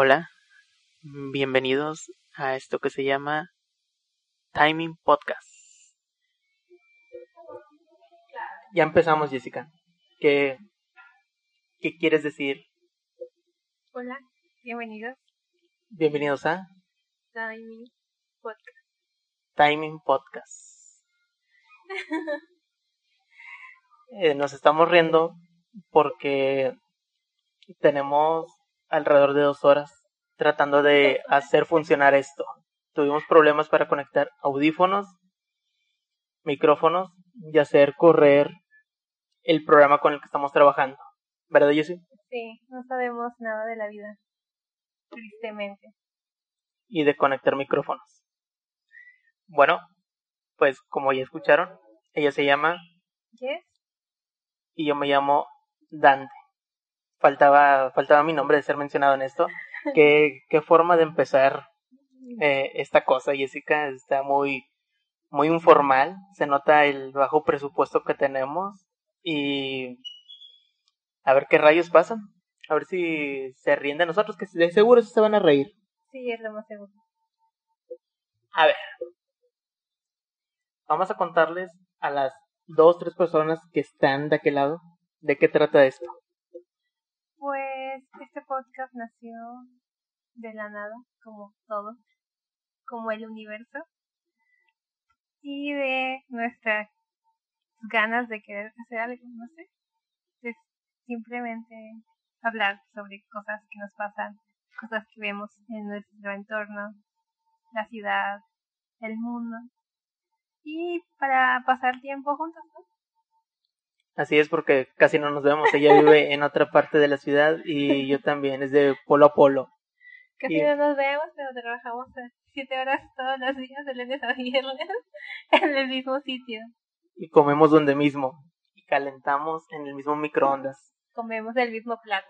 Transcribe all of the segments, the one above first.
Hola, bienvenidos a esto que se llama Timing Podcast. Ya empezamos, Jessica. ¿Qué, qué quieres decir? Hola, bienvenidos Bienvenidos a Timing Podcast. Timing Podcast. Eh, nos estamos riendo porque tenemos alrededor de dos horas tratando de hacer funcionar esto. Tuvimos problemas para conectar audífonos, micrófonos y hacer correr el programa con el que estamos trabajando. ¿Verdad, Jessy? Sí, no sabemos nada de la vida, tristemente. Y de conectar micrófonos. Bueno, pues como ya escucharon, ella se llama ¿Yes? y yo me llamo Dante. Faltaba, faltaba mi nombre de ser mencionado en esto. ¿Qué, qué forma de empezar eh, esta cosa, Jessica? Está muy, muy informal. Se nota el bajo presupuesto que tenemos. Y a ver qué rayos pasan. A ver si se ríen de nosotros, que de seguro se van a reír. Sí, es lo más seguro. A ver. Vamos a contarles a las dos, tres personas que están de aquel lado de qué trata esto. Pues este podcast nació de la nada, como todo, como el universo, y de nuestras ganas de querer hacer algo, no sé, de simplemente hablar sobre cosas que nos pasan, cosas que vemos en nuestro entorno, la ciudad, el mundo, y para pasar tiempo juntos, ¿no? Así es porque casi no nos vemos. Ella vive en otra parte de la ciudad y yo también, es de polo a polo. Casi Y- no nos vemos, pero trabajamos siete horas todos los días, de lunes a viernes, en el mismo sitio. Y comemos donde mismo. Y calentamos en el mismo microondas. Comemos el mismo plato.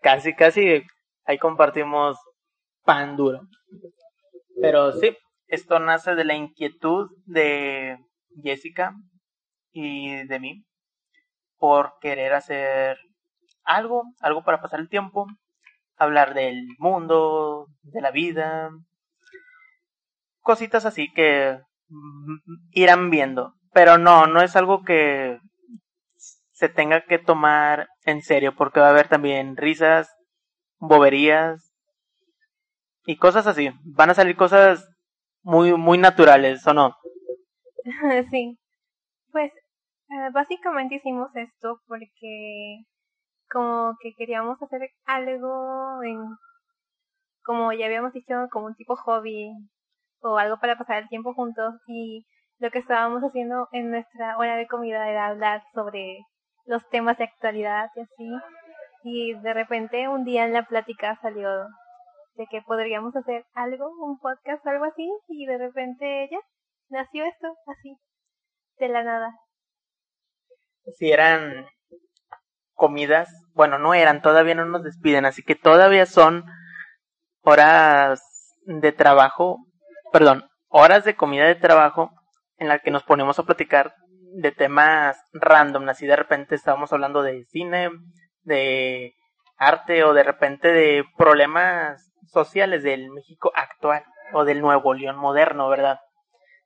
Casi, casi ahí compartimos pan duro. Pero sí, esto nace de la inquietud de Jessica y de mí por querer hacer algo, algo para pasar el tiempo, hablar del mundo, de la vida, cositas así que mm, irán viendo. Pero no, no es algo que se tenga que tomar en serio, porque va a haber también risas, boberías y cosas así. Van a salir cosas muy, muy naturales, ¿o no? sí. Pues eh, básicamente hicimos esto porque como que queríamos hacer algo en, como ya habíamos dicho, como un tipo hobby o algo para pasar el tiempo juntos y lo que estábamos haciendo en nuestra hora de comida era hablar sobre los temas de actualidad y así. Y de repente un día en la plática salió de que podríamos hacer algo, un podcast o algo así, y de repente ya nació esto así, de la nada. Si eran comidas, bueno, no eran, todavía no nos despiden, así que todavía son horas de trabajo, perdón, horas de comida de trabajo en la que nos ponemos a platicar de temas random, así de repente estábamos hablando de cine, de arte o de repente de problemas sociales del México actual o del Nuevo León moderno, ¿verdad?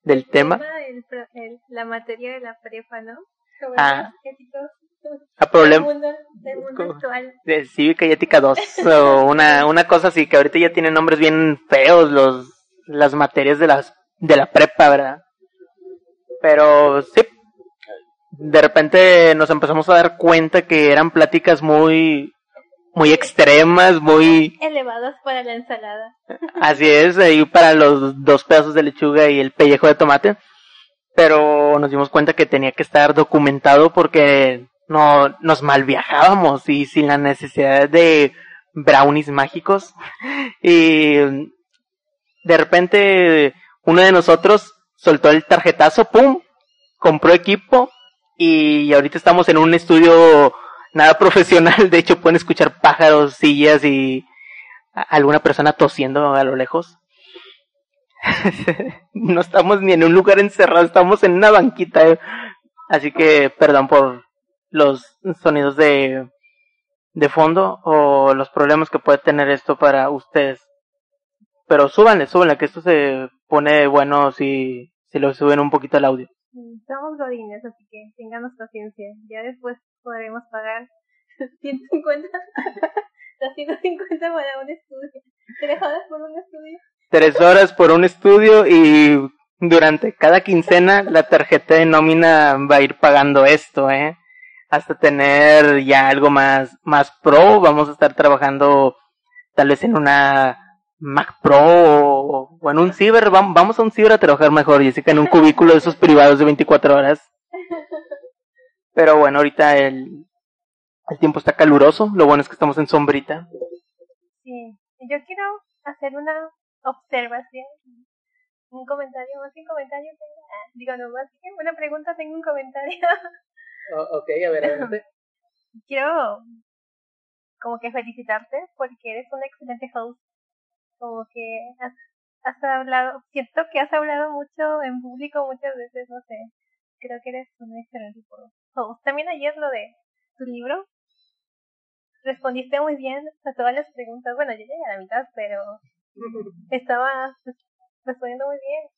Del tema. el pro- el- la materia de la prepa, ¿no? A del problema mundo, del mundo ¿Cómo? actual. de Cívica y Ética 2 o una, una cosa así que ahorita ya tienen nombres bien feos los las materias de las de la prepa, ¿verdad? Pero sí de repente nos empezamos a dar cuenta que eran pláticas muy muy extremas, muy Elevados para la ensalada. así es, ahí para los dos pedazos de lechuga y el pellejo de tomate. Pero nos dimos cuenta que tenía que estar documentado porque no nos mal viajábamos y sin la necesidad de brownies mágicos. Y de repente uno de nosotros soltó el tarjetazo, pum, compró equipo y ahorita estamos en un estudio nada profesional. De hecho pueden escuchar pájaros, sillas y alguna persona tosiendo a lo lejos. no estamos ni en un lugar encerrado, estamos en una banquita. eh. Así que perdón por los sonidos de de fondo o los problemas que puede tener esto para ustedes. Pero súbanle, súbanle, que esto se pone bueno si, si lo suben un poquito el audio. Somos godines, así que tengamos paciencia. Ya después podremos pagar 150, 250 para un estudio. Horas por un estudio. Tres horas por un estudio y durante cada quincena la tarjeta de nómina va a ir pagando esto, ¿eh? Hasta tener ya algo más, más pro, vamos a estar trabajando tal vez en una Mac Pro o, en un ciber, vamos a un ciber a trabajar mejor, Jessica, en un cubículo de esos privados de 24 horas. Pero bueno, ahorita el, el tiempo está caluroso, lo bueno es que estamos en sombrita. Sí, yo quiero hacer una observación, un comentario, más que un comentario, tengo, ah, digo, no, más que una pregunta, tengo un comentario. Oh, ok, a ver, adelante. quiero como que felicitarte porque eres un excelente host como que has, has hablado, siento que has hablado mucho en público muchas veces, no sé, creo que eres un excelente host. También ayer lo de tu libro, respondiste muy bien a todas las preguntas, bueno, yo llegué a la mitad, pero estaba respondiendo muy bien,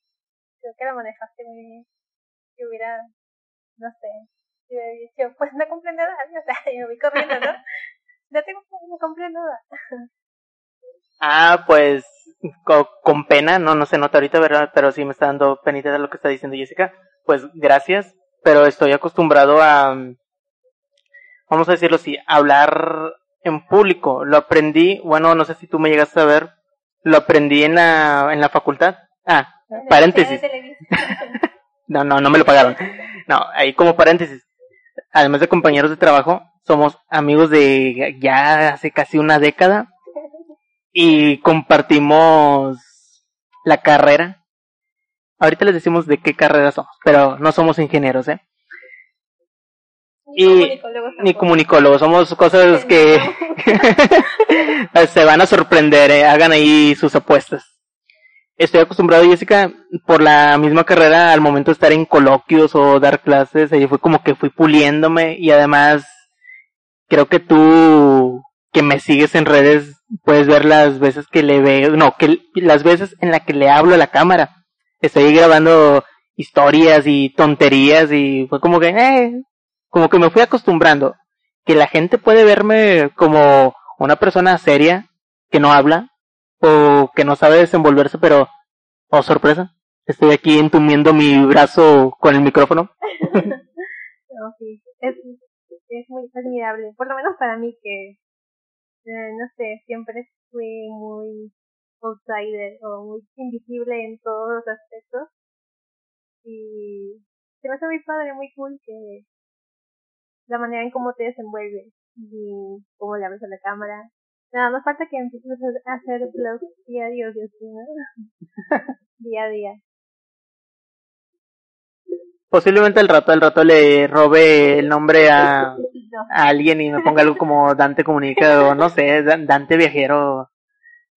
creo que la manejaste muy bien, que hubiera, no sé, yo hubiera dicho, pues no compré nada, o sea, yo voy corriendo, ¿no? No tengo, no compré nada. Ah, pues con, pena, no, no se nota ahorita, ¿verdad? Pero sí me está dando penita de lo que está diciendo Jessica. Pues gracias, pero estoy acostumbrado a, vamos a decirlo así, hablar en público. Lo aprendí, bueno, no sé si tú me llegaste a ver, lo aprendí en la, en la facultad. Ah, paréntesis. no, no, no me lo pagaron. No, ahí como paréntesis. Además de compañeros de trabajo, somos amigos de ya hace casi una década y compartimos la carrera. Ahorita les decimos de qué carrera somos, pero no somos ingenieros, ¿eh? Ni y comunicólogos ni comunicólogos, somos cosas que se van a sorprender, ¿eh? hagan ahí sus apuestas. Estoy acostumbrado, Jessica, por la misma carrera, al momento de estar en coloquios o dar clases, ahí fue como que fui puliéndome y además creo que tú que me sigues en redes puedes ver las veces que le veo, no, que las veces en la que le hablo a la cámara. Estoy grabando historias y tonterías y fue como que, eh, como que me fui acostumbrando. Que la gente puede verme como una persona seria, que no habla, o que no sabe desenvolverse, pero, oh sorpresa, estoy aquí entumiendo mi brazo con el micrófono. es, es muy admirable, por lo menos para mí que eh, no sé, siempre fui muy outsider o muy invisible en todos los aspectos. Y se me hace muy padre, muy cool que la manera en cómo te desenvuelves y cómo le abres a la cámara. Nada más falta que empieces a hacer vlogs día a día, Dios mío. día a día. Posiblemente el rato, el rato le robe el nombre a, a alguien y me ponga algo como Dante Comunica o no sé, Dante Viajero.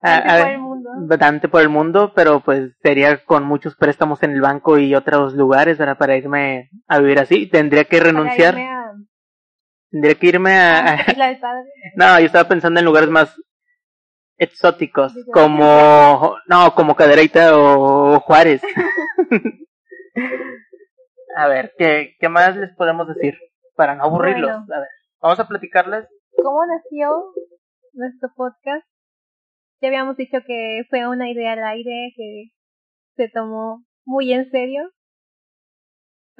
Dante por el mundo. Dante por el mundo, pero pues sería con muchos préstamos en el banco y otros lugares ¿verdad? para irme a vivir así. Tendría que renunciar. Tendría que irme a... no, yo estaba pensando en lugares más exóticos, como... No, como Cadereyta o Juárez. A ver, ¿qué, ¿qué más les podemos decir? Para no aburrirlos. A ver, vamos a platicarles. ¿Cómo nació nuestro podcast? Ya habíamos dicho que fue una idea al aire que se tomó muy en serio.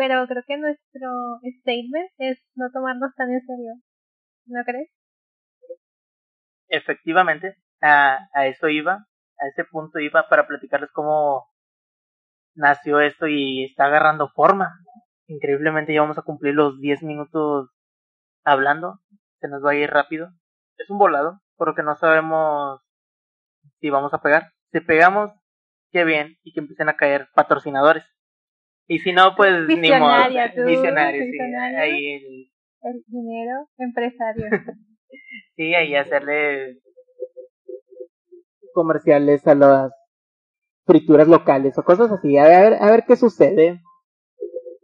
Pero creo que nuestro statement es no tomarnos tan en serio. ¿No crees? Efectivamente, a, a eso iba, a ese punto iba para platicarles cómo nació esto y está agarrando forma. Increíblemente ya vamos a cumplir los 10 minutos hablando. Se nos va a ir rápido. Es un volado, porque no sabemos si vamos a pegar. Si pegamos, qué bien, y que empiecen a caer patrocinadores. Y si no, pues ni modo. Visionario, sí. Ahí el... el dinero empresario. sí, ahí hacerle comerciales a las frituras locales o cosas así, a ver, a ver qué sucede.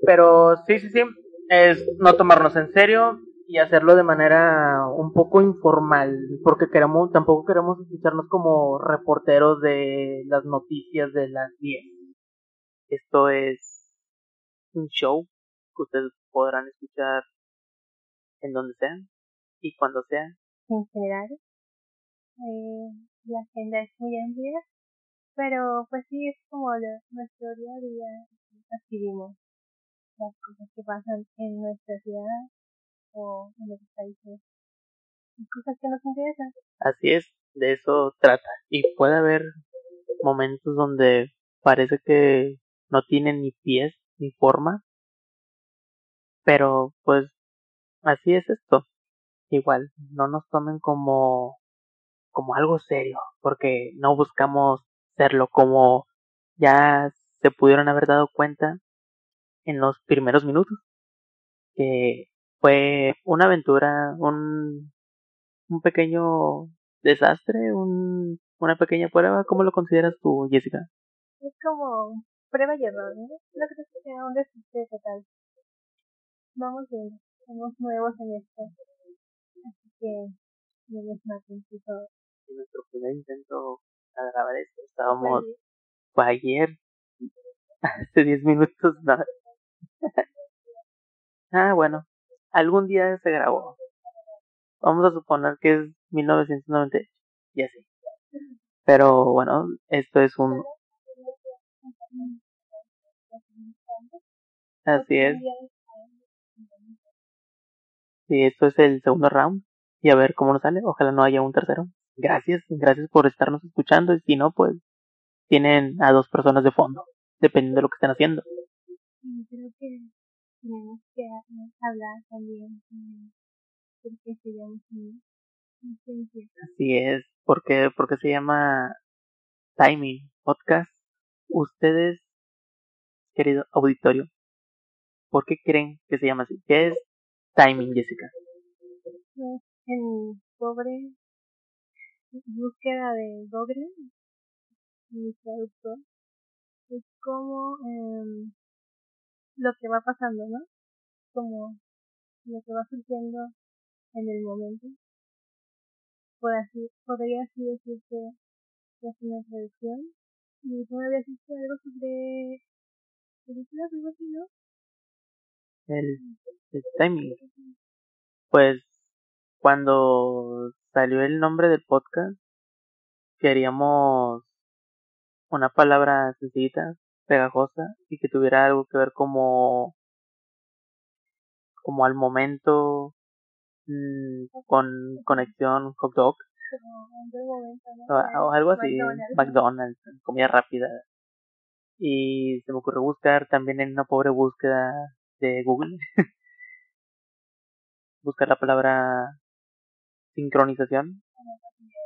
Pero sí, sí, sí, es no tomarnos en serio, y hacerlo de manera un poco informal, porque queremos, tampoco queremos escucharnos como reporteros de las noticias de las 10. Esto es un show que ustedes podrán escuchar en donde sea y cuando sea. En general, eh, la agenda es muy amplia, pero pues sí es como nuestro día a día adquirimos las cosas que pasan en nuestra ciudad o en otros países cosas que nos interesan. Así es, de eso trata. Y puede haber momentos donde parece que no tienen ni pies ni forma, pero pues así es esto. Igual, no nos tomen como como algo serio, porque no buscamos serlo como ya se pudieron haber dado cuenta en los primeros minutos, que fue una aventura, un, un pequeño desastre, un, una pequeña prueba, ¿cómo lo consideras tú, Jessica? Es como prueba y error, ¿no? No creo que sea un desastre total. Vamos bien, somos nuevos en esto, así que no nos maten todo en nuestro primer intento a grabar esto. Estábamos, ayer, hace 10 minutos, no. ah, bueno, algún día se grabó. Vamos a suponer que es 1998, ya sé. Pero bueno, esto es un... Así es. Sí, esto es el segundo round. Y a ver cómo nos sale. Ojalá no haya un tercero gracias, gracias por estarnos escuchando. Y si no, pues tienen a dos personas de fondo, dependiendo de lo que estén haciendo. Creo que tenemos que hablar también porque se llama Así es, porque, porque se llama Timing Podcast. Ustedes, querido auditorio, ¿por qué creen que se llama así? ¿Qué es Timing, Jessica? Pues, el pobre búsqueda de Google, mi traductor, es como eh, lo que va pasando, ¿no? Como lo que va surgiendo en el momento. Por así, podría así decirse que es una traducción. Me habías dicho algo sobre películas, algo así, ¿no? El, el timing. Pues cuando salió el nombre del podcast, queríamos una palabra sencillita, pegajosa y que tuviera algo que ver como como al momento mmm, con conexión hot dog o, algo así McDonald's. comida rápida y se me ocurrió buscar también en una pobre búsqueda de Google buscar la palabra sincronización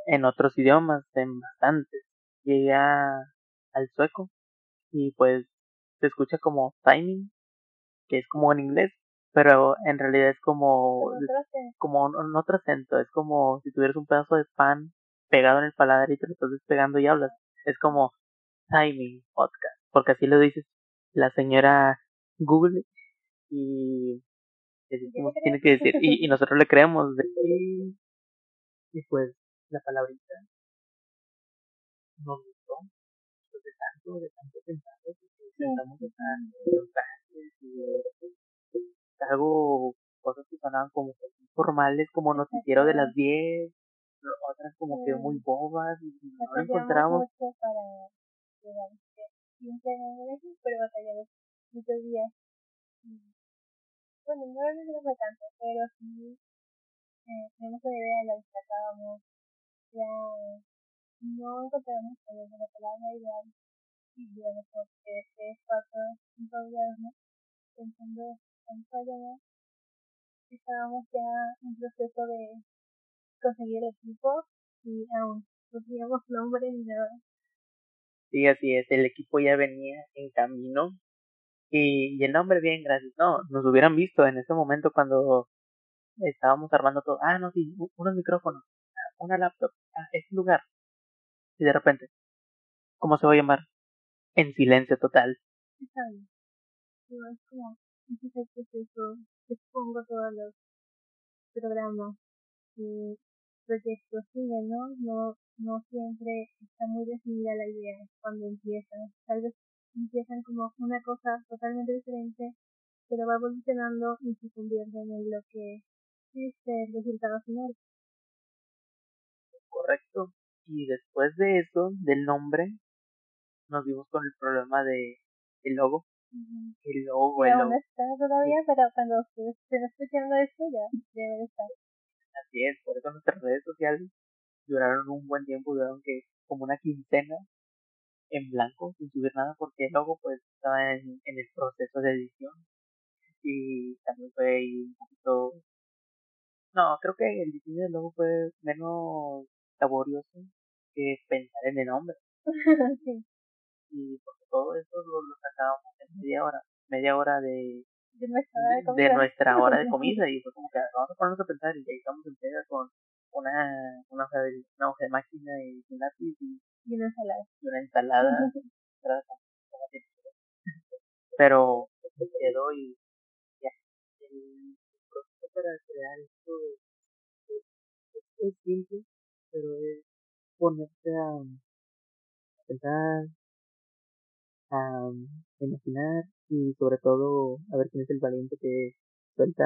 en otros idiomas, en bastantes. Llegué al sueco y pues se escucha como timing, que es como en inglés, pero en realidad es como como un, otro acento, es como si tuvieras un pedazo de pan pegado en el paladar y te lo estás despegando y hablas. Es como timing podcast, porque así lo dices. La señora Google y tiene que decir y, y nosotros le creemos de y pues la palabrita nos gustó, pues de tanto, de tanto pensar, que y algo, cosas que sonaban como formales, como noticiero de las 10, otras como que muy bobas, y no lo encontramos. para llegar pero batallamos muchos días. Bueno, no lo fue tanto, pero sí eh, tenemos una idea de la destacábamos, ya no encontramos la palabra ideal y digamos como que tres, cuatro, cinco días, ¿no? Pensando en estábamos ya en proceso de conseguir equipo y aún no teníamos nombre ni nada. Sí, así es, el equipo ya venía en camino y, y el nombre bien, gracias. No, nos hubieran visto en ese momento cuando estábamos armando todo. Ah, no, sí, unos micrófonos, una laptop, ah, este lugar. Y de repente, ¿cómo se va a llamar? En silencio total. Está bien. es como, ese es el proceso, expongo todos los programa y proyecto sigue, ¿no? No, no siempre está muy definida la idea cuando empiezan. Tal vez empiezan como una cosa totalmente diferente, pero va evolucionando y se convierten en lo que es el resultado final. Correcto. Y después de eso, del nombre, nos vimos con el problema de el logo. El logo, el logo. Todavía, pero cuando ustedes estén escuchando esto ya debe estar. Así es, por eso nuestras redes sociales duraron un buen tiempo, duraron que como una quincena en blanco, sin subir nada, porque el logo pues estaba en, en el proceso de edición. Y también fue ahí un poquito... No, creo que el diseño del logo fue menos laborioso que pensar en el nombre. sí. Y porque todo eso lo, lo sacábamos en media hora, media hora de, de nuestra hora de comida. De nuestra hora de comida y fue como que vamos a ponernos a pensar y ahí estamos en con una, una, hoja de, una hoja de máquina y un lápiz y, y una ensalada. Y una ensalada. Pero quedó y ya. El proceso para crear esto es, simple, pero es ponerse a, pensar, a imaginar y sobre todo a ver quién es el valiente que suelta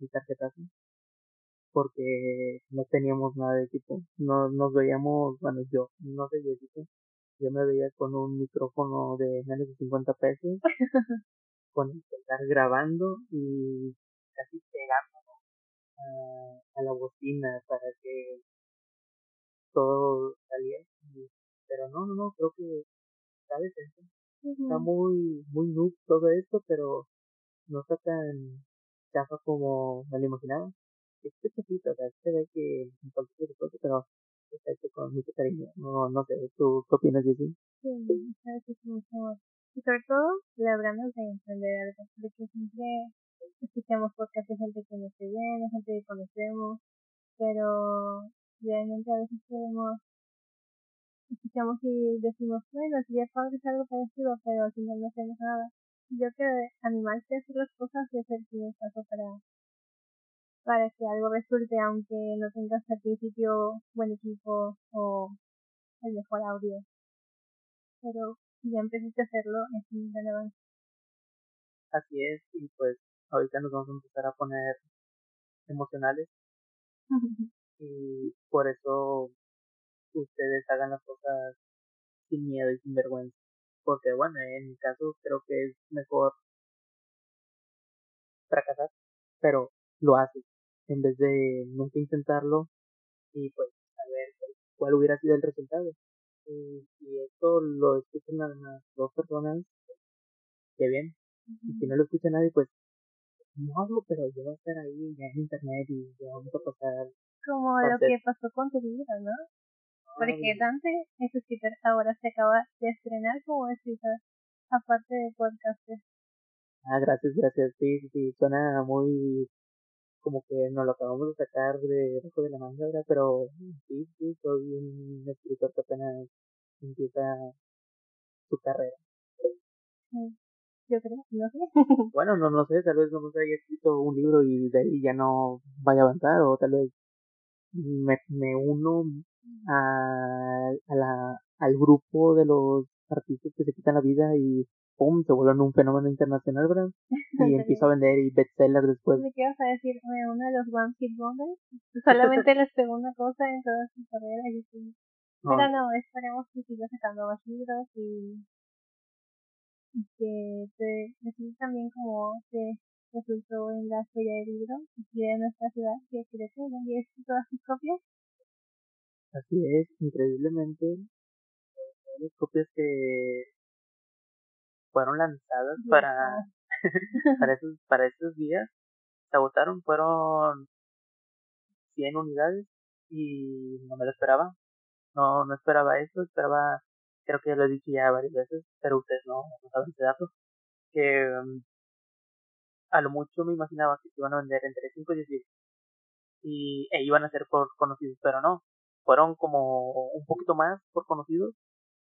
el tarjetazo porque no teníamos nada de equipo. No, nos veíamos, bueno, yo, no sé, yo, yo me veía con un micrófono de menos de 50 pesos, con estar grabando y casi pegándonos a, a, la bocina para que todo saliera. Pero no, no, no, creo que está decente. Está muy, muy noob todo esto, pero no está tan chafa como me lo imaginaba este poquito, o sea, se ve que pero está hecho con mucho cariño. No, no sé, ¿tú qué opinas de eso? Sí, sabes que es mucho. Y sobre todo, la ganas de emprender algo, porque siempre escuchamos podcasts de gente que nos bien, de gente que conocemos, pero realmente a veces queremos escuchamos y decimos, bueno, sería padre algo parecido, pero al final no hacemos nada. Yo creo que animarse a hacer las cosas es el primer paso para para que algo resulte aunque no tengas al principio buen equipo o el mejor audio. Pero si ya empezaste a hacerlo, es muy relevante. Así es, y pues ahorita nos vamos a empezar a poner emocionales. y por eso ustedes hagan las cosas sin miedo y sin vergüenza. Porque bueno, en mi caso creo que es mejor fracasar, pero lo haces en vez de nunca intentarlo y pues a ver cuál hubiera sido el resultado. Y si esto lo escuchan las dos personas, qué bien. Y si no lo escucha nadie, pues no hablo, pero yo voy a estar ahí ya en internet y ya vamos a pasar. Como lo que pasó con tu libro, ¿no? Porque Dante es escritor, ahora se acaba de estrenar como escritor, aparte de podcast. Ah, gracias, gracias. Sí, sí, sí, suena muy como que nos lo acabamos de sacar de debajo de la manga, ¿verdad? Pero sí, sí, soy un escritor que apenas empieza su carrera. yo creo, no sé. bueno, no, no sé, tal vez no se haya escrito un libro y de ahí ya no vaya a avanzar, o tal vez me, me uno a, a la, al grupo de los artistas que se quitan la vida y pum, se vuelven un fenómeno internacional, ¿verdad? Y empiezo a vender y bestseller después. ¿Me qué vas a decir? Uno de los One Hit Wonders. Solamente la segunda cosa en toda su carrera. Y. Pero no, esperemos que siga sacando más libros y, y que te decir también como te resultó en la feria de libros aquí de nuestra ciudad, que creo que vendí todas sus copias. Así es, increíblemente. Las copias que fueron lanzadas para, para, esos, para esos días. Se agotaron, fueron 100 unidades y no me lo esperaba. No, no esperaba eso, esperaba, creo que ya lo he dicho ya varias veces, pero ustedes no, no saben ese dato, que um, a lo mucho me imaginaba que se iban a vender entre 5 y 10 días y e iban a ser por conocidos, pero no, fueron como un poquito más por conocidos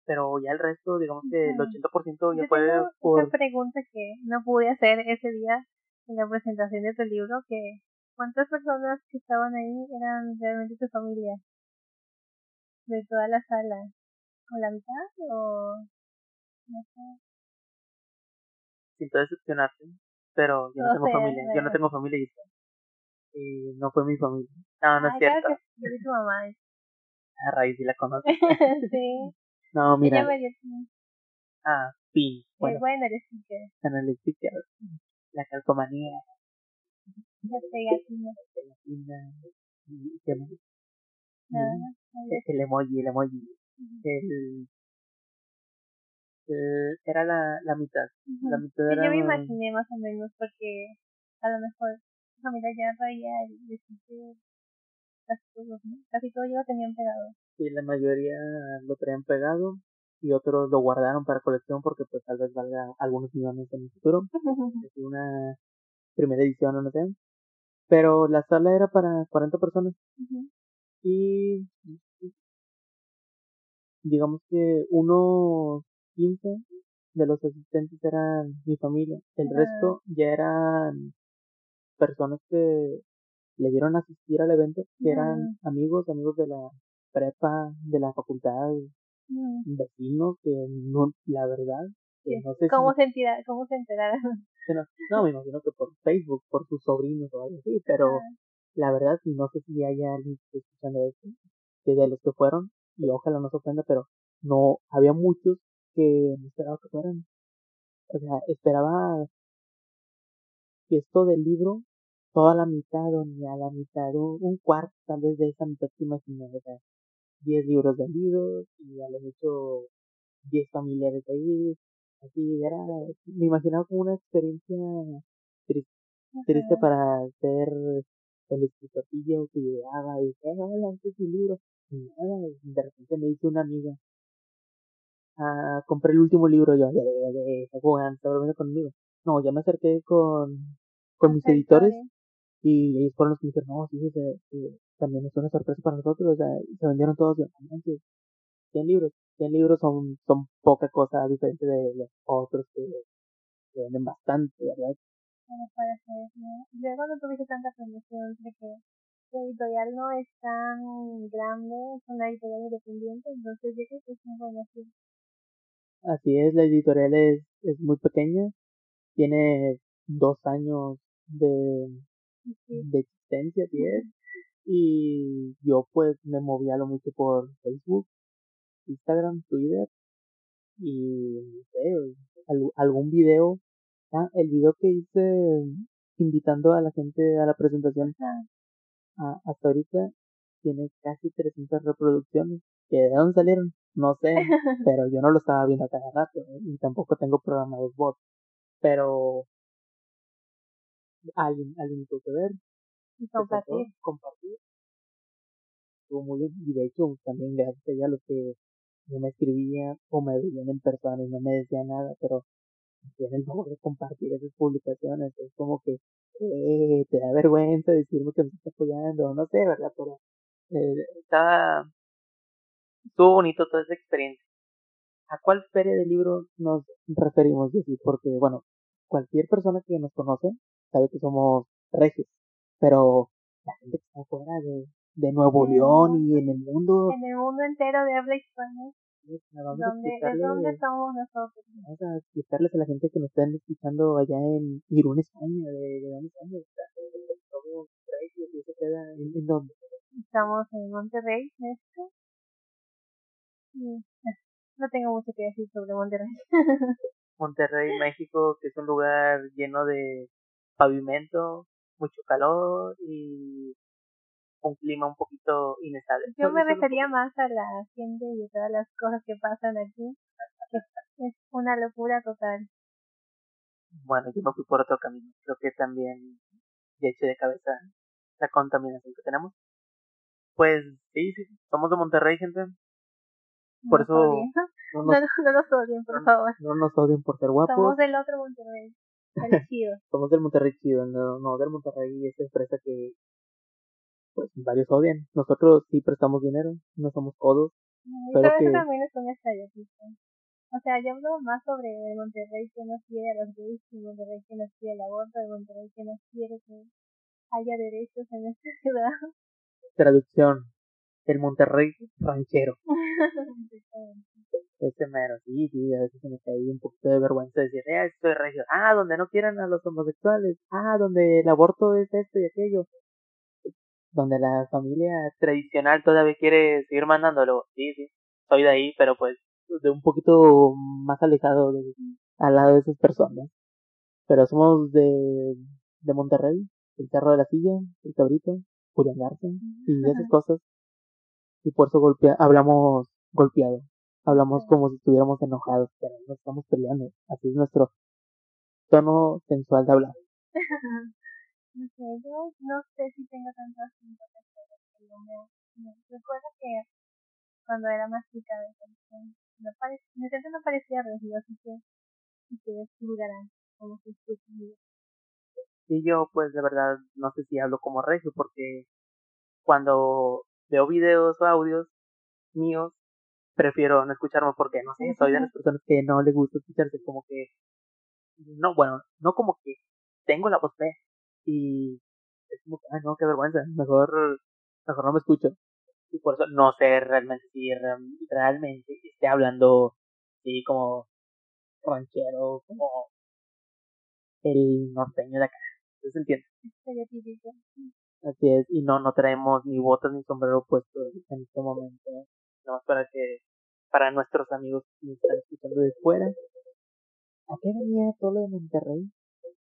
pero ya el resto, digamos que el 80% ya fue por... Esa pregunta que no pude hacer ese día en la presentación de tu libro, que cuántas personas que estaban ahí eran realmente tu familia. De toda la sala. ¿O la mitad? ¿O no sé? Siento decepcionarte, pero yo no, tengo familia. Yo no tengo familia y y no fue mi familia. No, no es cierto. Claro que yo vi tu mamá. A raíz de la conoces. sí. No, mira. Ella me dio Ah, Pin. Bueno, bueno el sticker. Bueno, el sticker. La calcomanía. La pegatina. La pegatina. Y qué más. Nada El emoji, el emoji. El, el, era la, la mitad. La mitad era... yo me imaginé más o menos porque a lo mejor familia ya traía el sticker casi todos, ¿no? Casi todos ya lo tenían pegado. Sí, la mayoría lo traían pegado y otros lo guardaron para colección porque pues tal vez valga algunos millones en el futuro. es una primera edición o no sé. Pero la sala era para 40 personas. Y digamos que unos 15 de los asistentes eran mi familia. El ah. resto ya eran personas que le dieron a asistir al evento, que eran amigos, amigos de la prepa, de la facultad, vecinos, que no, la verdad, que no sé ¿Cómo, se ¿Cómo se enteraron? no, me imagino que por Facebook, por sus sobrinos o algo así, pero ah. la verdad, no sé si hay alguien que esté escuchando esto, que de los que fueron, y ojalá no se ofenda, pero no, había muchos que no esperaba que fueran. O sea, esperaba que esto del libro, toda la mitad o ni a la mitad, un, cuarto tal vez de esa mitad que imaginé, o sea, 10 libros vendidos y a lo mucho 10 familiares ahí, así era, me imaginaba como una experiencia triste, triste para ser el escritorillo que llegaba y decía, hola, este es mi libro, y nada, de repente me dice una amiga, ah, compré el último libro yo, de, de, Juan, conmigo. No, ya me acerqué con, con mis editores y ellos fueron los que dijeron, no, sí, sí, también es una sorpresa para nosotros, o sea, se vendieron todos, yo, 100 libros, 100 libros son, son poca cosa diferente de los otros que, que venden bastante, ¿verdad? No parece, ¿no? Luego no tuviste tanta promoción de que tu editorial no es tan grande, es una editorial independiente, entonces yo creo que es muy bueno así. Así es, la editorial es, es muy pequeña, tiene dos años de, de existencia, es. Y yo pues me movía lo mucho por Facebook, Instagram, Twitter, y no sé, algún video, ah, el video que hice invitando a la gente a la presentación, ah, hasta ahorita tiene casi 300 reproducciones, que de dónde salieron, no sé, pero yo no lo estaba viendo a cada rato, ¿eh? y tampoco tengo programados bots, pero alguien, alguien tuvo que ver. Y compartir. compartir. Estuvo muy bien. Y de hecho, también gracias a ella los que no me escribían o me veían en persona y no me decían nada, pero tienen el favor de compartir esas publicaciones. Es como que eh, te da vergüenza decirme que me estás apoyando, no sé, ¿verdad? Pero eh, estaba, estuvo bonito toda esa experiencia. ¿A cuál feria de libro nos referimos, decir Porque, bueno, cualquier persona que nos conoce sabe que somos regios, pero la gente que está afuera de, de Nuevo León y en el mundo. En el mundo entero de habla hispana. ¿Dónde, ¿De dónde somos nosotros? Vamos a explicarles a la gente que nos están escuchando allá en Irún, España, de, de dónde estamos. Somos regios y eso queda en, en dónde. Estamos en Monterrey, México. No tengo mucho que decir sobre Monterrey. Monterrey, México, que es un lugar lleno de pavimento, mucho calor y un clima un poquito inestable. Yo me refería más a la gente y a todas las cosas que pasan aquí. es una locura total. Bueno, yo me fui por otro camino. Creo que también ya eché de cabeza la contaminación que tenemos. Pues sí, sí, somos de Monterrey, gente. Por eso... No nos, no, nos odien, por favor. No nos odien por ser guapos. Somos del otro Monterrey. Chido. Somos del Monterrey chido, no, no del Monterrey, esa empresa que pues varios odian. Nosotros sí prestamos dinero, no somos codos. pero que... también es un estereotipo. O sea, yo hablo más sobre el Monterrey que no quiere a los gays, el Monterrey que no quiere el aborto, el Monterrey que no quiere que haya derechos en esta ciudad. Traducción, el Monterrey ranchero. Ese mero, sí, sí, a veces se me cae un poquito de vergüenza decir, eh, estoy regio. Ah, donde no quieran a los homosexuales. Ah, donde el aborto es esto y aquello. Donde la familia tradicional todavía quiere seguir mandándolo. Sí, sí, soy de ahí, pero pues de un poquito más alejado de, al lado de esas personas. Pero somos de, de Monterrey, el Cerro de la Silla, el Cabrito, Julián Garza y esas cosas. Y por eso golpea, hablamos golpeado. Hablamos como si estuviéramos enojados, pero no estamos peleando. Así es nuestro tono sensual de hablar. no sé, yo no sé si tengo tantas pero me, me recuerdo que cuando era más chica, no pare, mi acento no parecía regio, así que ustedes juzgarán como se escucha. Y yo, pues, de verdad, no sé si hablo como regio, porque cuando veo videos o audios míos, prefiero no escucharme porque, no sé, soy de las personas que no le gusta escucharse, como que, no, bueno, no como que tengo la voz fea y es como que, ay, no, qué vergüenza, mejor, mejor no me escucho. Y por eso no sé realmente si realmente esté hablando, sí, como ranchero, como el norteño de acá. ¿Se entiende? Así es, y no, no traemos ni botas ni sombrero puesto en este momento. No, para que, para nuestros amigos que están escuchando de fuera. ¿A qué venía todo lo de Monterrey?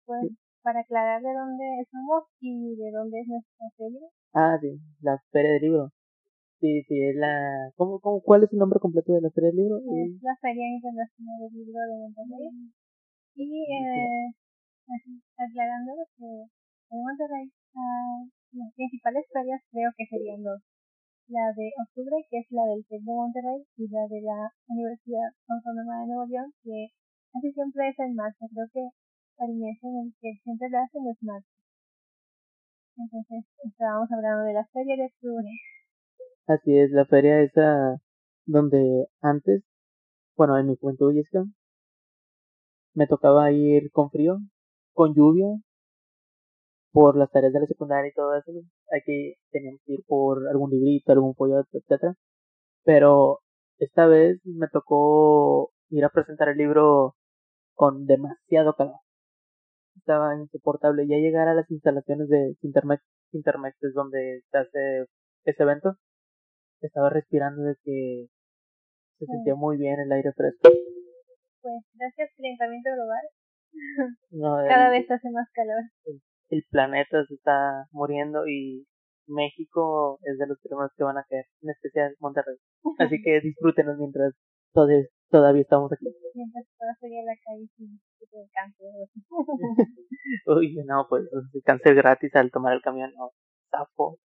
Pues, para aclarar de dónde somos y de dónde es nuestra feria. Ah, sí, la Feria del Libro. Sí, sí, es la... ¿Cómo, cómo, ¿Cuál es el nombre completo de la Feria del Libro? Es la Feria Internacional del Libro de Monterrey. Y eh, aclarando que en Monterrey uh, las principales ferias creo que serían dos. La de octubre, que es la del TEC de Monterrey, y la de la Universidad Autónoma de Nuevo León, que casi siempre es en marzo. Creo que el mes en el que siempre la hacen es marzo. Entonces, estábamos hablando de la feria de octubre. Así es, la feria esa donde antes, bueno, en mi juventud, Jessica, me tocaba ir con frío con lluvia por las tareas de la secundaria y todo eso, hay que teníamos que ir por algún librito, algún folleto, etcétera. Pero esta vez me tocó ir a presentar el libro con demasiado calor. Estaba insoportable. Ya llegar a las instalaciones de Intermex, Intermex es donde se hace ese evento, estaba respirando de que se sentía muy bien el aire fresco. Pues gracias al calentamiento global cada vez hace más calor. El, planeta se está muriendo y México es de los primeros que van a caer, en especial Monterrey. Así que disfrútenos mientras todavía estamos aquí. Mientras pueda salir a la calle sin cáncer. Uy, no, pues cáncer gratis al tomar el camión, no, zafo.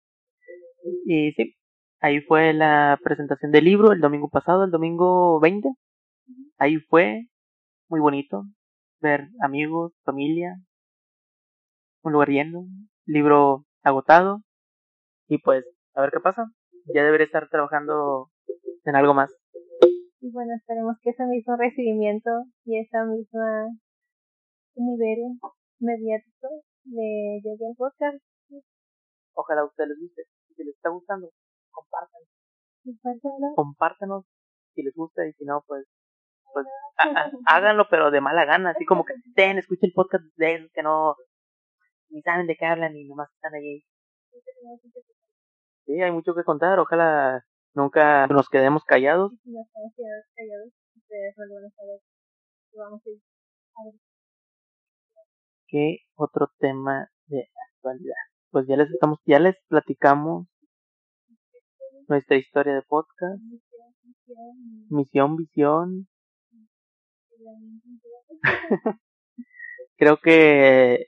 Y sí, ahí fue la presentación del libro el domingo pasado, el domingo 20. Ahí fue, muy bonito, ver amigos, familia, un lugar lleno, libro agotado y pues a ver qué pasa. Ya debería estar trabajando en algo más. Y bueno, esperemos que ese mismo recibimiento y esa misma nivel mediático le llegue al podcast. Ojalá a ustedes les guste. Si les está gustando, compártanlo. Compártanos si les gusta y si no, pues pues háganlo, pero de mala gana, así como que ten, escuchen el podcast de que no ni saben de qué hablan y nomás están ahí. Sí, hay mucho que contar, ojalá nunca nos quedemos callados. ¿Qué otro tema de actualidad? Pues ya les estamos, ya les platicamos nuestra historia de podcast, misión, visión, Creo que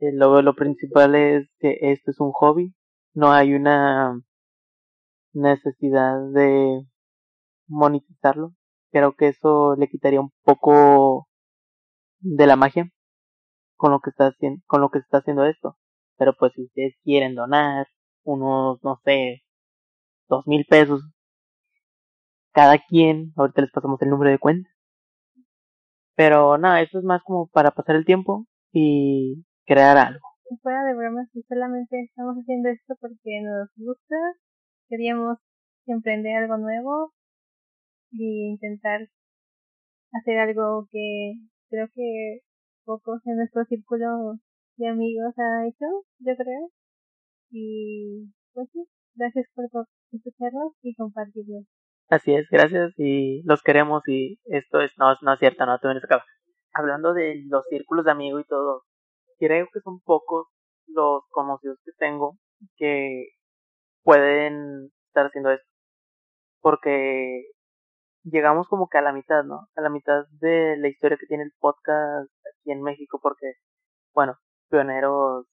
eh, lo, lo principal es que esto es un hobby, no hay una necesidad de monetizarlo. Creo que eso le quitaría un poco de la magia con lo que está haciendo, con lo que está haciendo esto. Pero pues si ustedes quieren donar unos, no sé, dos mil pesos cada quien, ahorita les pasamos el número de cuenta. Pero nada, eso es más como para pasar el tiempo y crear algo. fuera de bromas, solamente estamos haciendo esto porque nos gusta, queríamos emprender algo nuevo y intentar hacer algo que creo que pocos en nuestro círculo de amigos ha hecho, yo creo. Y pues sí, gracias por escucharnos y compartirlo. Así es, gracias y los queremos y esto es, no, no es cierto, no, te vienes acá. Hablando de los círculos de amigos y todo, creo que son pocos los conocidos que tengo que pueden estar haciendo esto. Porque llegamos como que a la mitad, ¿no? A la mitad de la historia que tiene el podcast aquí en México, porque, bueno, pioneros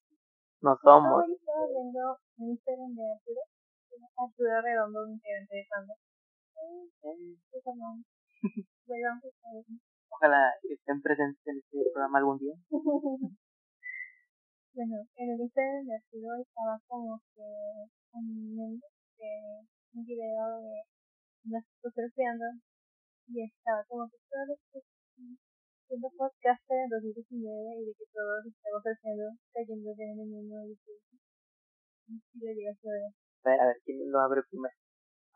no somos. Hoy estaba viendo un Instagram de Arturo, Arturo Redondo, un integrante de Panda. Ojalá estén presentes en este programa algún día. bueno, en el Instagram de Arturo estaba como que un, un video de nosotros surfeando y estaba como que todos los siendo podcaster en 2019 y de que todos estamos surfeando cayendo de en el mundo y si le llega a ver. A ver, a ver, ¿quién lo abre primero?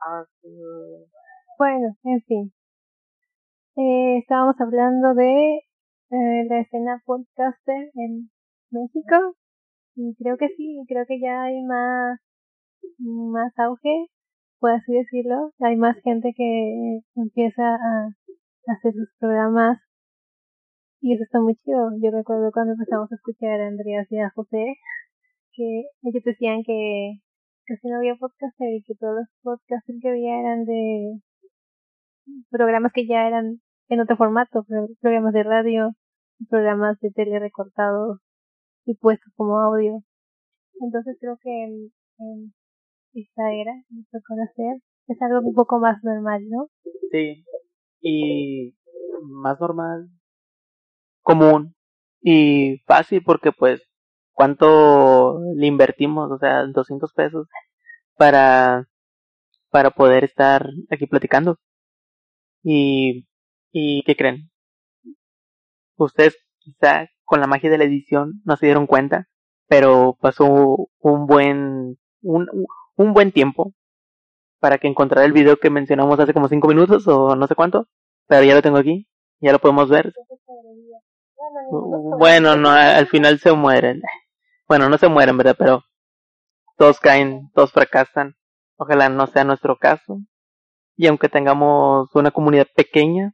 Ah, bueno, en fin. Eh, estábamos hablando de eh, la escena podcaster en México y creo que sí, creo que ya hay más, más auge por así decirlo. Hay más gente que empieza a hacer sus programas y eso está muy chido. Yo recuerdo cuando empezamos a escuchar a Andreas y a José que ellos decían que casi no había podcaster y que todos los podcasts que había eran de programas que ya eran en otro formato, programas de radio, programas de tele recortados y puestos como audio. Entonces creo que en, esta era, de conocer, es algo un poco más normal, ¿no? Sí, y más normal, común y fácil porque pues cuánto le invertimos, o sea, 200 pesos para para poder estar aquí platicando. Y y ¿qué creen? Ustedes quizá con la magia de la edición no se dieron cuenta, pero pasó un buen un, un buen tiempo para que encontrara el video que mencionamos hace como cinco minutos o no sé cuánto, pero ya lo tengo aquí, ya lo podemos ver. Bueno, no, al final se mueren. Bueno, no se mueren, ¿verdad? Pero todos caen, todos fracasan. Ojalá no sea nuestro caso. Y aunque tengamos una comunidad pequeña,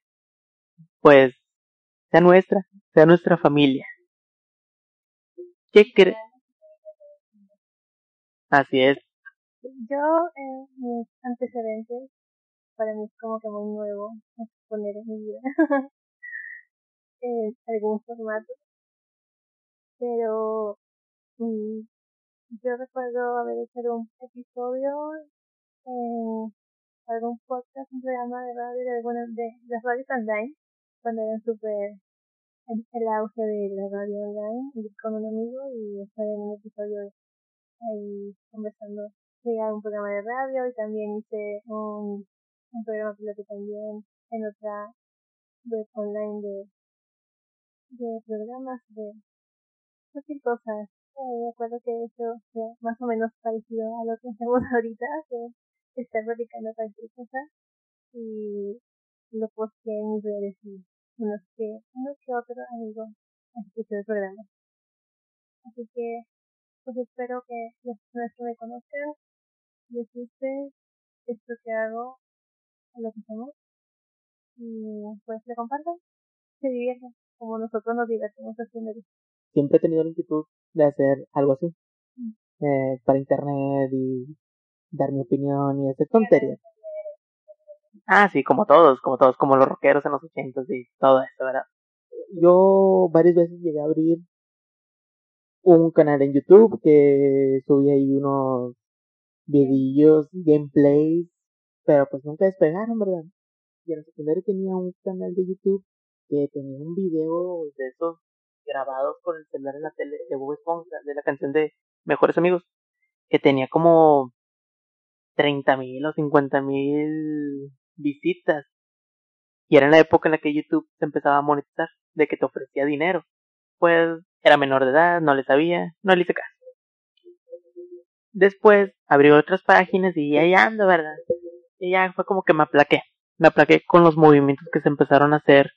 pues sea nuestra, sea nuestra familia. ¿Qué crees? Así es. Yo, eh, mis antecedentes, para mí es como que muy nuevo exponer en mi vida en algún formato. Pero mm, yo recuerdo haber hecho un episodio en algún podcast, un programa de radio de alguna de las radios online, cuando eran súper el auge de la radio online, con un amigo y estar en un episodio ahí conversando a un programa de radio y también hice un, un programa piloto también en otra web online de, de programas de cualquier cosa. Eh, me acuerdo que eso fue más o menos parecido a lo que hacemos ahorita, de estar replicando cualquier cosa y lo posteé en mis redes y unos que, uno que otro amigo escuchó el programa. Así que, pues espero que las personas que me conozcan les guste esto que hago, lo que hacemos, y pues le compartan, se diviertan, como nosotros nos divertimos haciendo esto. Siempre he tenido la inquietud de hacer algo así, mm. eh, para internet y dar mi opinión y hacer tonterías. Ah, sí, como todos, como todos, como los rockeros en los ochentas y todo eso, ¿verdad? Yo varias veces llegué a abrir un canal en YouTube que subía ahí unos videillos, gameplays, pero pues nunca despegaron, ¿verdad? Y en la secundaria tenía un canal de YouTube que tenía un video de esos grabados con el celular en la tele de Bob Esponja, de la canción de Mejores Amigos, que tenía como 30 mil o 50 mil visitas. Y era en la época en la que YouTube se empezaba a monetizar, de que te ofrecía dinero. Pues Era menor de edad, no le sabía, no le hice caso. Después abrí otras páginas y ahí ando, ¿verdad? Y ya fue como que me aplaqué. Me aplaqué con los movimientos que se empezaron a hacer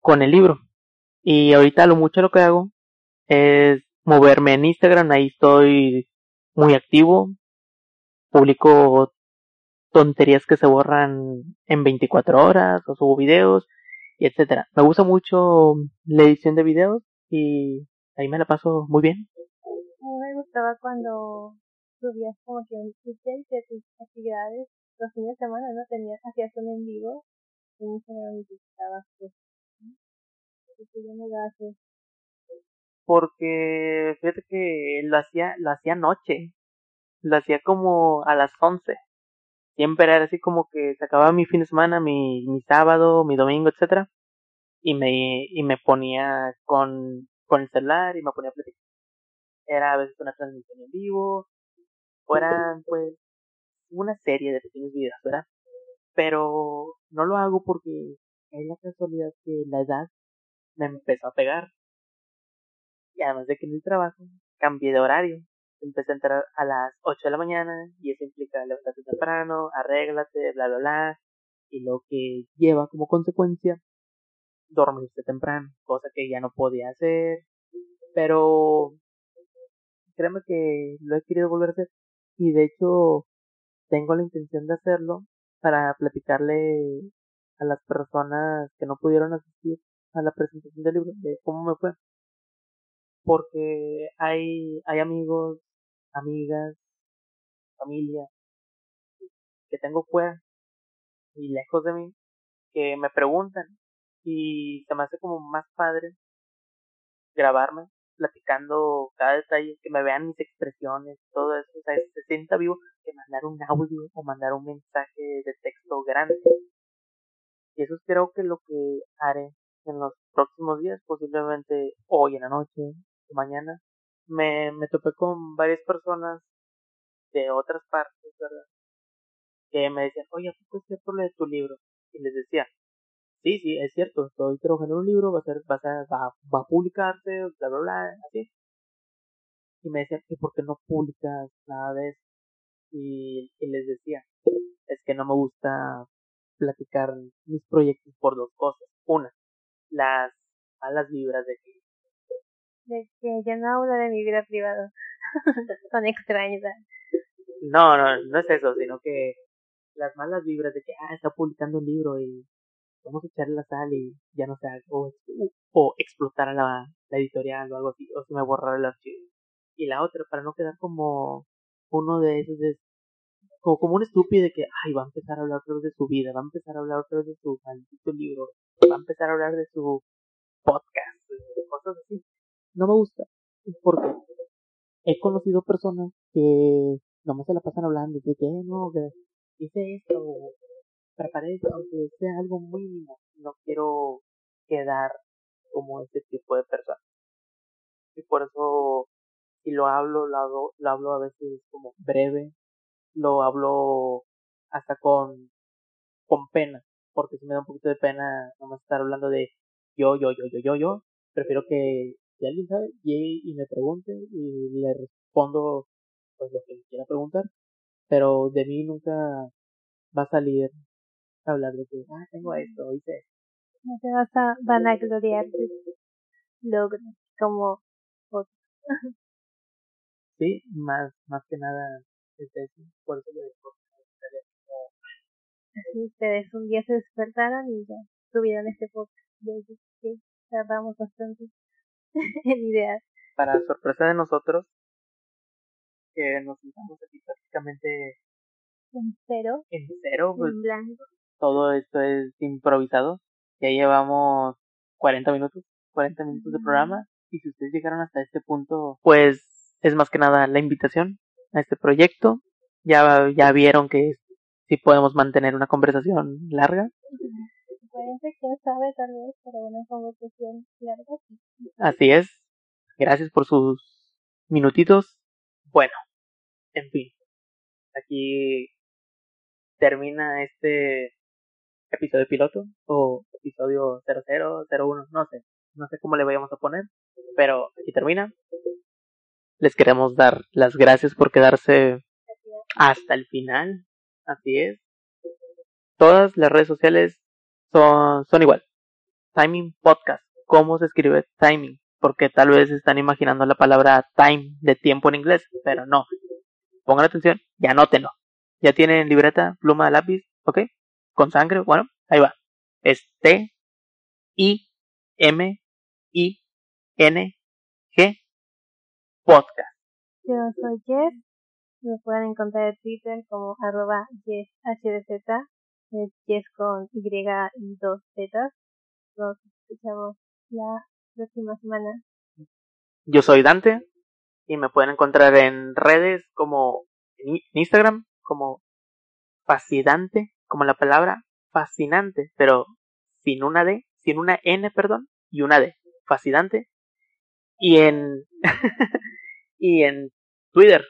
con el libro. Y ahorita lo mucho lo que hago es moverme en Instagram, ahí estoy muy activo, publico tonterías que se borran en 24 horas o subo videos y etcétera. Me gusta mucho la edición de videos y ahí me la paso muy bien. A mí me gustaba cuando subías como que un de tus actividades los fines de semana, ¿no? Tenías, hacías un en vivo en Instagram y estabas pues, yo no? Porque fíjate que lo hacía, lo hacía noche, lo hacía como a las 11. Siempre era así como que se acababa mi fin de semana, mi, mi sábado, mi domingo, etcétera, y me, y me ponía con, con el celular y me ponía a platicar. Era a veces una transmisión en vivo, o eran pues una serie de pequeños videos, ¿verdad? Pero no lo hago porque es la casualidad que la edad me empezó a pegar. Y además de que en el trabajo cambié de horario. Empecé a entrar a las 8 de la mañana y eso implica levantarte temprano, arréglate, bla, bla, bla. Y lo que lleva como consecuencia dormirse temprano, cosa que ya no podía hacer. Pero créeme que lo he querido volver a hacer. Y de hecho tengo la intención de hacerlo para platicarle a las personas que no pudieron asistir a la presentación del libro de cómo me fue porque hay hay amigos amigas familia que tengo fuera y lejos de mí que me preguntan y se me hace como más padre grabarme platicando cada detalle, que me vean mis expresiones, todo eso, o sea, se sienta vivo que mandar un audio o mandar un mensaje de texto grande. Y eso creo que lo que haré en los próximos días, posiblemente hoy en la noche o mañana, me, me topé con varias personas de otras partes, ¿verdad? Que me decían, oye, ¿qué es cierto lo de tu libro? Y les decía, sí, sí, es cierto, estoy trabajando en un libro, va a ser, va a, va, va a publicarse, bla, bla, bla, así. Y me decían, ¿y por qué no publicas nada de eso? Y, y les decía, es que no me gusta platicar mis proyectos por dos cosas. Una, las malas vibras de que... De que yo no hablo de mi vida privada con extraños. No, no, no es eso, sino que las malas vibras de que, ah, está publicando un libro y vamos a echarle la sal y ya no sé, o, o explotar a la, la editorial o algo así, o se me borrar el archivo. Y la otra, para no quedar como uno de esos de como, como un estúpido de que, ay, va a empezar a hablar otra vez de su vida, va a empezar a hablar otra vez de su maldito libro, va a empezar a hablar de su podcast, cosas así. No me gusta, porque he conocido personas que no me se la pasan hablando, de que, eh, no, que hice esto, preparé esto, aunque sea algo mínimo, no quiero quedar como ese tipo de persona. Y por eso, si lo hablo, lo, hago, lo hablo a veces como breve, lo hablo hasta con, con pena, porque si me da un poquito de pena no me estar hablando de yo, yo, yo, yo, yo, yo, prefiero que si alguien sabe, llegue y me pregunte y le respondo pues lo que me quiera preguntar, pero de mí nunca va a salir a hablar de que, ah, tengo esto, hice No te vas a vanagloriar de logros como otros. sí, más, más que nada por eso Así ustedes un día se despertaron y ya tuvieron este podcast. que tardamos bastante en ideas. Para sorpresa de nosotros, que nos sentamos aquí prácticamente en cero. En cero, pues, en blanco. Todo esto es improvisado. Ya llevamos 40 minutos, 40 minutos de programa. Y si ustedes llegaron hasta este punto, pues es más que nada la invitación a este proyecto. Ya, ya vieron que si podemos mantener una conversación larga. Quién sabe, tal vez, pero una conversación larga Así es. Gracias por sus minutitos. Bueno, en fin. Aquí termina este episodio piloto o episodio 00, 01, no sé. No sé cómo le vayamos a poner. Pero aquí termina. Les queremos dar las gracias por quedarse hasta el final. Así es. Todas las redes sociales son, son igual. Timing Podcast. ¿Cómo se escribe timing? Porque tal vez están imaginando la palabra time de tiempo en inglés, pero no. Pongan atención y anótenlo. ¿Ya tienen libreta, pluma, lápiz? ¿Ok? Con sangre. Bueno, ahí va. Es T, I, M, I, N, G, podcast. Yo soy Jess. Me pueden encontrar en Twitter como arroba. Es con Y y dos Z. Nos escuchamos la próxima semana. Yo soy Dante y me pueden encontrar en redes como en Instagram como fascinante, como la palabra fascinante, pero sin una D, sin una N, perdón, y una D, fascinante. Y en y en Twitter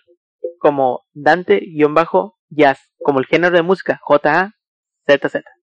como Dante-Jazz, como el género de música, certo, tá certo.